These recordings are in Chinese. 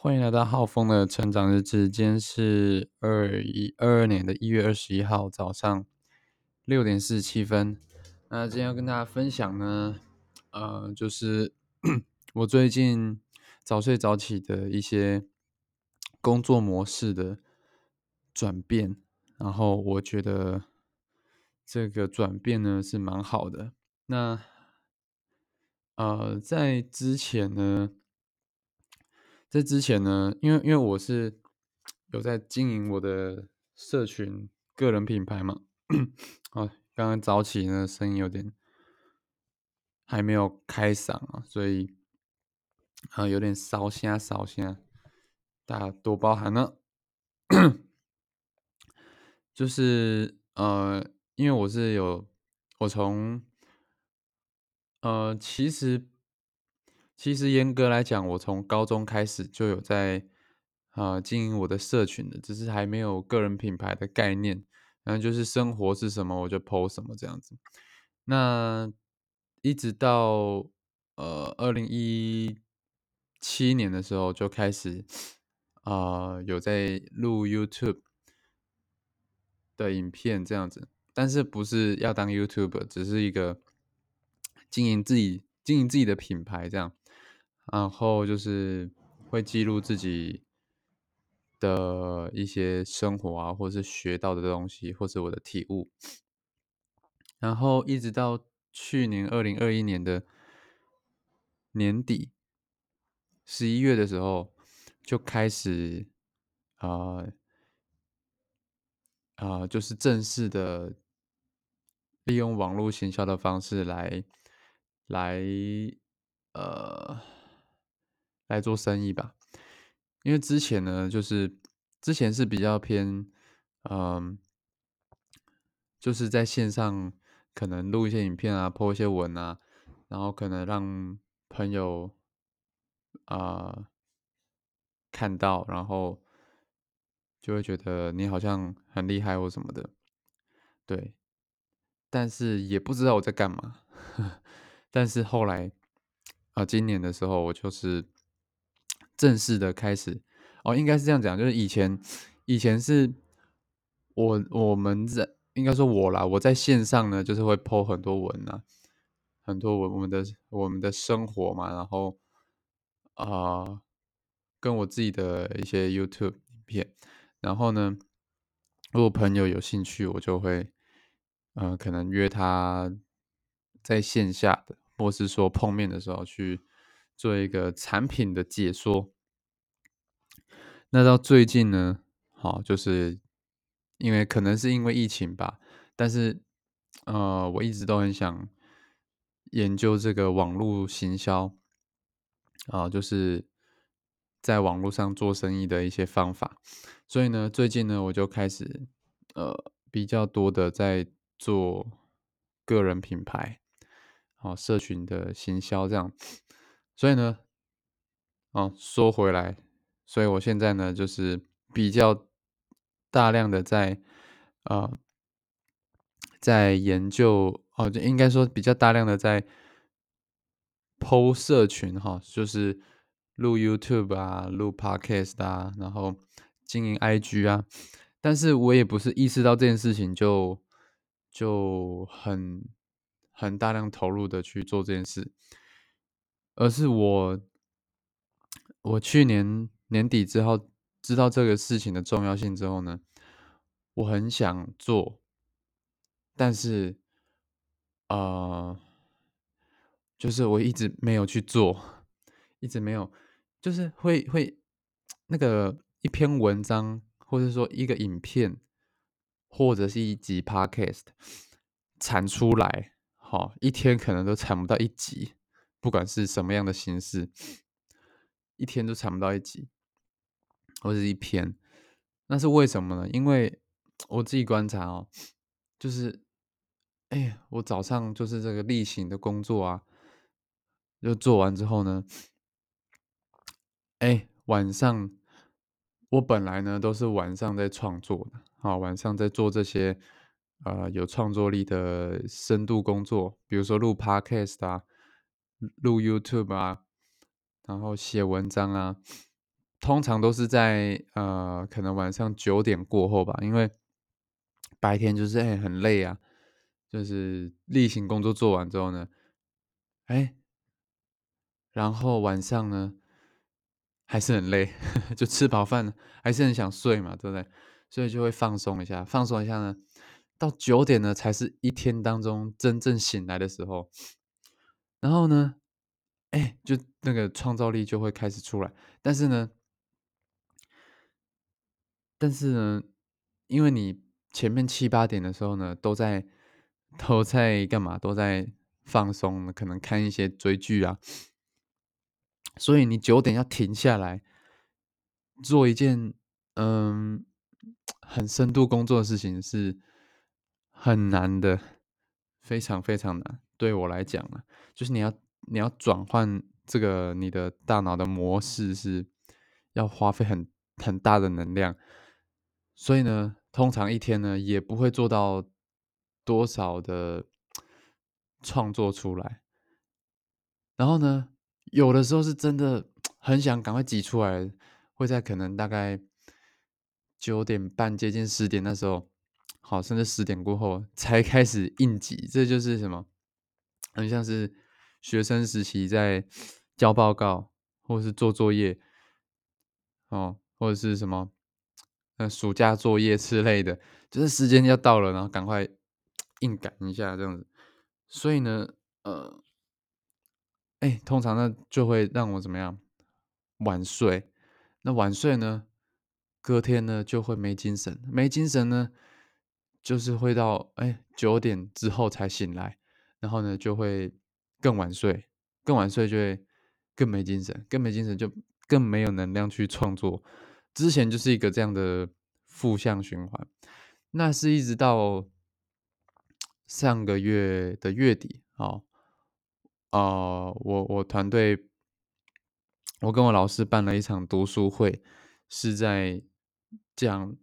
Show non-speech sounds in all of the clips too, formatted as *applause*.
欢迎来到浩峰的成长日志。今天是二一二二年的一月二十一号早上六点四十七分。那今天要跟大家分享呢，呃，就是 *clears throat* 我最近早睡早起的一些工作模式的转变。然后我觉得这个转变呢是蛮好的。那呃，在之前呢。在之前呢，因为因为我是有在经营我的社群个人品牌嘛，啊，刚刚早起呢，声音有点还没有开嗓啊，所以啊有点烧声烧声，大家多包涵呢。就是呃，因为我是有我从呃其实。其实严格来讲，我从高中开始就有在啊经营我的社群的，只是还没有个人品牌的概念。然后就是生活是什么，我就 PO 什么这样子。那一直到呃二零一七年的时候，就开始啊有在录 YouTube 的影片这样子，但是不是要当 YouTuber，只是一个经营自己经营自己的品牌这样。然后就是会记录自己的一些生活啊，或者是学到的东西，或是我的体悟。然后一直到去年二零二一年的年底十一月的时候，就开始啊啊，就是正式的利用网络行销的方式来来呃。来做生意吧，因为之前呢，就是之前是比较偏，嗯，就是在线上可能录一些影片啊，播一些文啊，然后可能让朋友啊看到，然后就会觉得你好像很厉害或什么的，对，但是也不知道我在干嘛，*laughs* 但是后来啊，今年的时候我就是。正式的开始哦，应该是这样讲，就是以前以前是我我们在应该说我啦，我在线上呢，就是会 po 很多文啊，很多文我们的我们的生活嘛，然后啊，跟我自己的一些 YouTube 影片，然后呢，如果朋友有兴趣，我就会嗯，可能约他在线下的，或是说碰面的时候去。做一个产品的解说。那到最近呢，好，就是因为可能是因为疫情吧，但是呃，我一直都很想研究这个网络行销啊，就是在网络上做生意的一些方法。所以呢，最近呢，我就开始呃比较多的在做个人品牌，好，社群的行销这样。所以呢，哦，说回来，所以我现在呢，就是比较大量的在啊，在研究哦，就应该说比较大量的在剖社群哈，就是录 YouTube 啊，录 Podcast 啊，然后经营 IG 啊，但是我也不是意识到这件事情就就很很大量投入的去做这件事。而是我，我去年年底之后知道这个事情的重要性之后呢，我很想做，但是，呃，就是我一直没有去做，一直没有，就是会会那个一篇文章，或者说一个影片，或者是一集 podcast 产出来，好，一天可能都产不到一集。不管是什么样的形式，一天都产不到一集，或者一篇，那是为什么呢？因为我自己观察哦，就是，哎，我早上就是这个例行的工作啊，就做完之后呢，哎，晚上我本来呢都是晚上在创作的，啊，晚上在做这些呃有创作力的深度工作，比如说录 podcast 啊。录 YouTube 啊，然后写文章啊，通常都是在呃，可能晚上九点过后吧，因为白天就是哎很累啊，就是例行工作做完之后呢，哎，然后晚上呢还是很累，*laughs* 就吃饱饭还是很想睡嘛，对不对？所以就会放松一下，放松一下呢，到九点呢才是一天当中真正醒来的时候，然后呢，哎，就那个创造力就会开始出来，但是呢。但是呢，因为你前面七八点的时候呢，都在都在干嘛？都在放松，可能看一些追剧啊，所以你九点要停下来，做一件嗯很深度工作的事情是很难的，非常非常难。对我来讲啊，就是你要你要转换这个你的大脑的模式，是要花费很很大的能量。所以呢，通常一天呢也不会做到多少的创作出来。然后呢，有的时候是真的很想赶快挤出来，会在可能大概九点半接近十点那时候，好，甚至十点过后才开始应急。这就是什么？很像是学生时期在交报告或是做作业，哦，或者是什么？呃，暑假作业之类的，就是时间要到了，然后赶快硬赶一下这样子。所以呢，呃，哎，通常呢就会让我怎么样晚睡。那晚睡呢，隔天呢就会没精神，没精神呢，就是会到哎九点之后才醒来，然后呢就会更晚睡，更晚睡就会更没精神，更没精神就更没有能量去创作。之前就是一个这样的负向循环，那是一直到上个月的月底，哦，啊，我我团队，我跟我老师办了一场读书会，是在讲，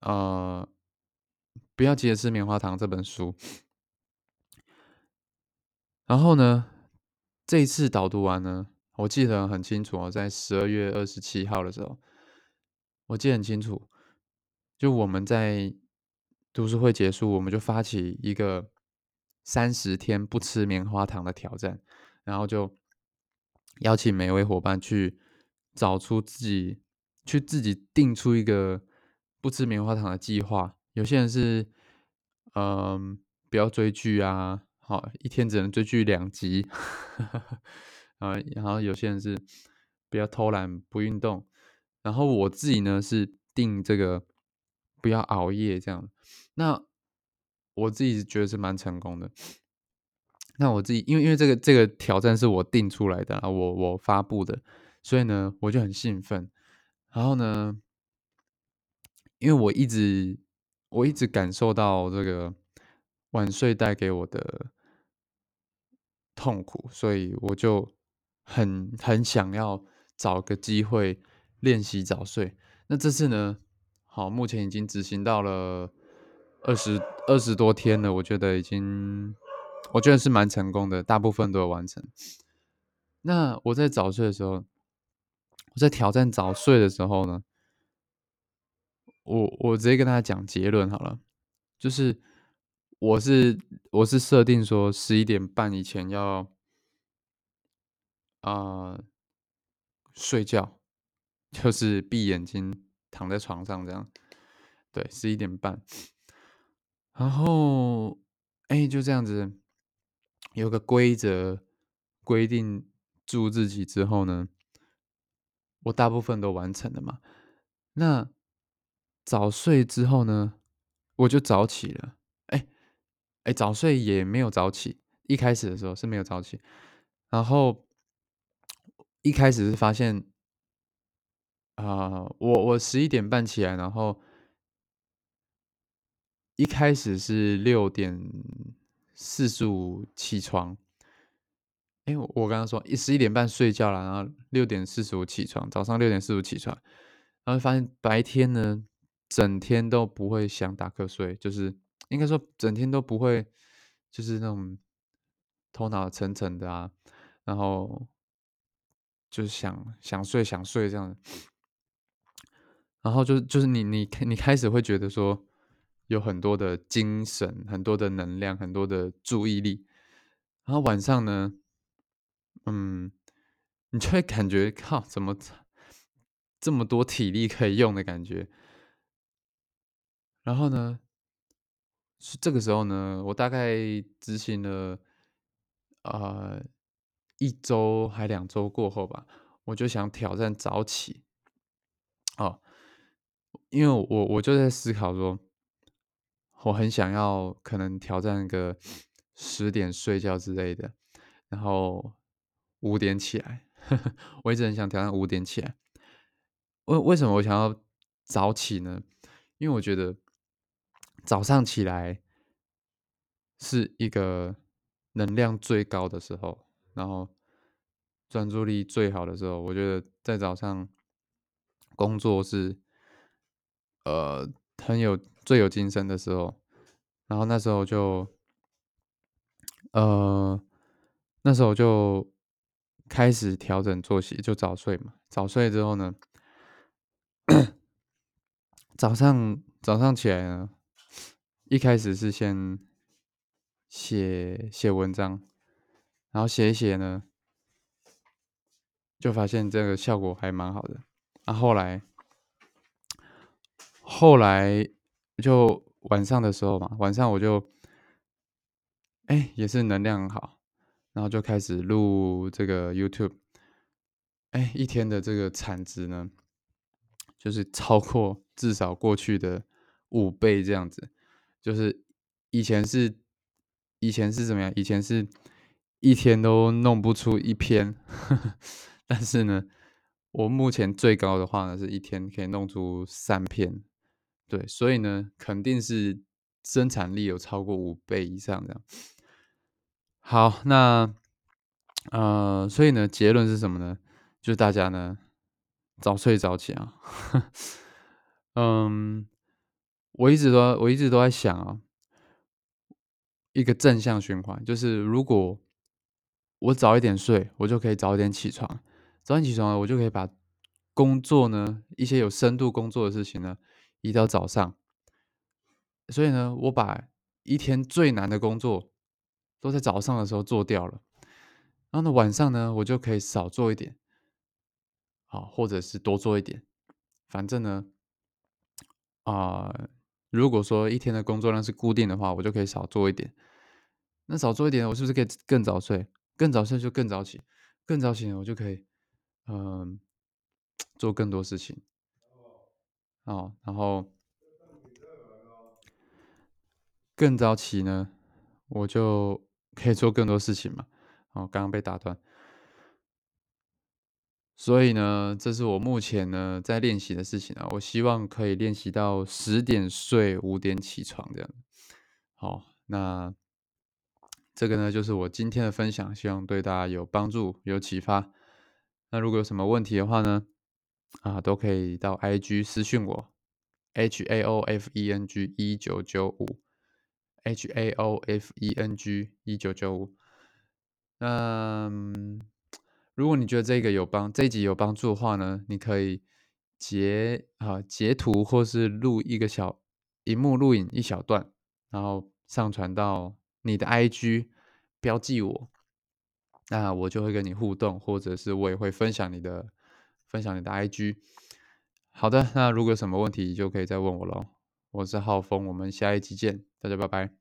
呃，不要急着吃棉花糖这本书，然后呢，这一次导读完呢，我记得很清楚哦，在十二月二十七号的时候。我记得很清楚，就我们在读书会结束，我们就发起一个三十天不吃棉花糖的挑战，然后就邀请每位伙伴去找出自己，去自己定出一个不吃棉花糖的计划。有些人是，嗯，不要追剧啊，好，一天只能追剧两集，*laughs* 啊，然后有些人是不要偷懒不运动。然后我自己呢是定这个不要熬夜这样，那我自己觉得是蛮成功的。那我自己因为因为这个这个挑战是我定出来的，我我发布的，所以呢我就很兴奋。然后呢，因为我一直我一直感受到这个晚睡带给我的痛苦，所以我就很很想要找个机会。练习早睡，那这次呢？好，目前已经执行到了二十二十多天了，我觉得已经，我觉得是蛮成功的，大部分都有完成。那我在早睡的时候，我在挑战早睡的时候呢，我我直接跟大家讲结论好了，就是我是我是设定说十一点半以前要啊睡觉。*laughs* 就是闭眼睛躺在床上这样，对，十一点半，然后哎，就这样子，有个规则规定住自己之后呢，我大部分都完成了嘛。那早睡之后呢，我就早起了。哎，早睡也没有早起，一开始的时候是没有早起，然后一开始是发现。啊，我我十一点半起来，然后一开始是六点四十五起床。哎，我刚刚说一十一点半睡觉了，然后六点四十五起床，早上六点四十五起床，然后发现白天呢，整天都不会想打瞌睡，就是应该说整天都不会，就是那种头脑沉沉的啊，然后就是想想睡想睡这样。然后就就是你你你开始会觉得说有很多的精神、很多的能量、很多的注意力，然后晚上呢，嗯，你就会感觉靠，怎么这么多体力可以用的感觉？然后呢，是这个时候呢，我大概执行了呃一周还两周过后吧，我就想挑战早起。哦，因为我我就在思考说，我很想要可能挑战个十点睡觉之类的，然后五点起来，*laughs* 我一直很想挑战五点起来。为为什么我想要早起呢？因为我觉得早上起来是一个能量最高的时候，然后专注力最好的时候。我觉得在早上工作是呃很有最有精神的时候，然后那时候就呃那时候就开始调整作息，就早睡嘛。早睡之后呢？*coughs* 早上早上起来呢，一开始是先写写文章，然后写一写呢，就发现这个效果还蛮好的。啊，后来后来就晚上的时候嘛，晚上我就哎也是能量很好，然后就开始录这个 YouTube，哎，一天的这个产值呢？就是超过至少过去的五倍这样子，就是以前是以前是怎么样？以前是一天都弄不出一篇，*laughs* 但是呢，我目前最高的话呢，是一天可以弄出三篇。对，所以呢，肯定是生产力有超过五倍以上这样。好，那呃，所以呢，结论是什么呢？就是大家呢。早睡早起啊，*laughs* 嗯，我一直都我一直都在想啊，一个正向循环，就是如果我早一点睡，我就可以早一点起床，早点起床，我就可以把工作呢一些有深度工作的事情呢移到早上，所以呢，我把一天最难的工作都在早上的时候做掉了，然后呢，晚上呢，我就可以少做一点。好，或者是多做一点，反正呢，啊，如果说一天的工作量是固定的话，我就可以少做一点。那少做一点，我是不是可以更早睡？更早睡就更早起，更早起呢，我就可以，嗯，做更多事情。哦，然后更早起呢，我就可以做更多事情嘛。哦，刚刚被打断。所以呢，这是我目前呢在练习的事情啊。我希望可以练习到十点睡，五点起床这样。好，那这个呢就是我今天的分享，希望对大家有帮助、有启发。那如果有什么问题的话呢，啊，都可以到 IG 私讯我，H A O F E N G 一九九五，H A O F E N G 一九九五。那。如果你觉得这个有帮这一集有帮助的话呢，你可以截啊截图或是录一个小荧幕录影一小段，然后上传到你的 IG 标记我，那我就会跟你互动，或者是我也会分享你的分享你的 IG。好的，那如果有什么问题就可以再问我喽。我是浩峰，我们下一集见，大家拜拜。